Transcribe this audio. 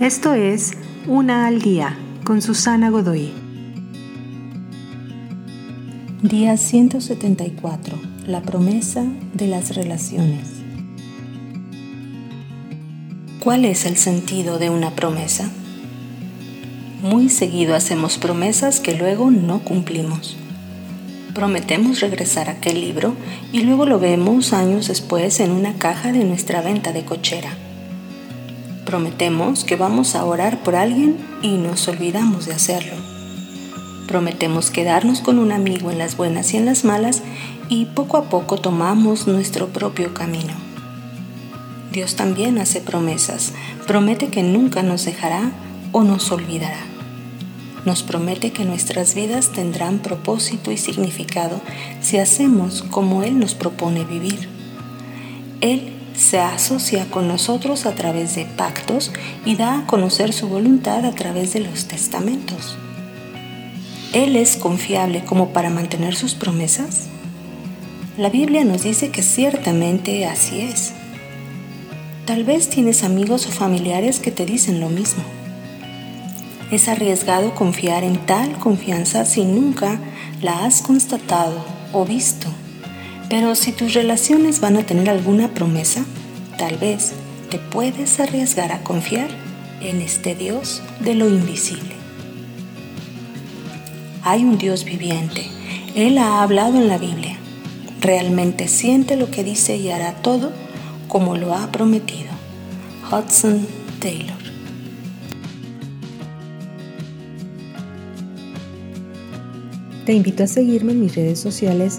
Esto es Una al Día con Susana Godoy. Día 174. La promesa de las relaciones. ¿Cuál es el sentido de una promesa? Muy seguido hacemos promesas que luego no cumplimos. Prometemos regresar a aquel libro y luego lo vemos años después en una caja de nuestra venta de cochera. Prometemos que vamos a orar por alguien y nos olvidamos de hacerlo. Prometemos quedarnos con un amigo en las buenas y en las malas y poco a poco tomamos nuestro propio camino. Dios también hace promesas. Promete que nunca nos dejará o nos olvidará. Nos promete que nuestras vidas tendrán propósito y significado si hacemos como Él nos propone vivir. Él se asocia con nosotros a través de pactos y da a conocer su voluntad a través de los testamentos. ¿Él es confiable como para mantener sus promesas? La Biblia nos dice que ciertamente así es. Tal vez tienes amigos o familiares que te dicen lo mismo. Es arriesgado confiar en tal confianza si nunca la has constatado o visto. Pero si tus relaciones van a tener alguna promesa, tal vez te puedes arriesgar a confiar en este Dios de lo invisible. Hay un Dios viviente. Él ha hablado en la Biblia. Realmente siente lo que dice y hará todo como lo ha prometido. Hudson Taylor. Te invito a seguirme en mis redes sociales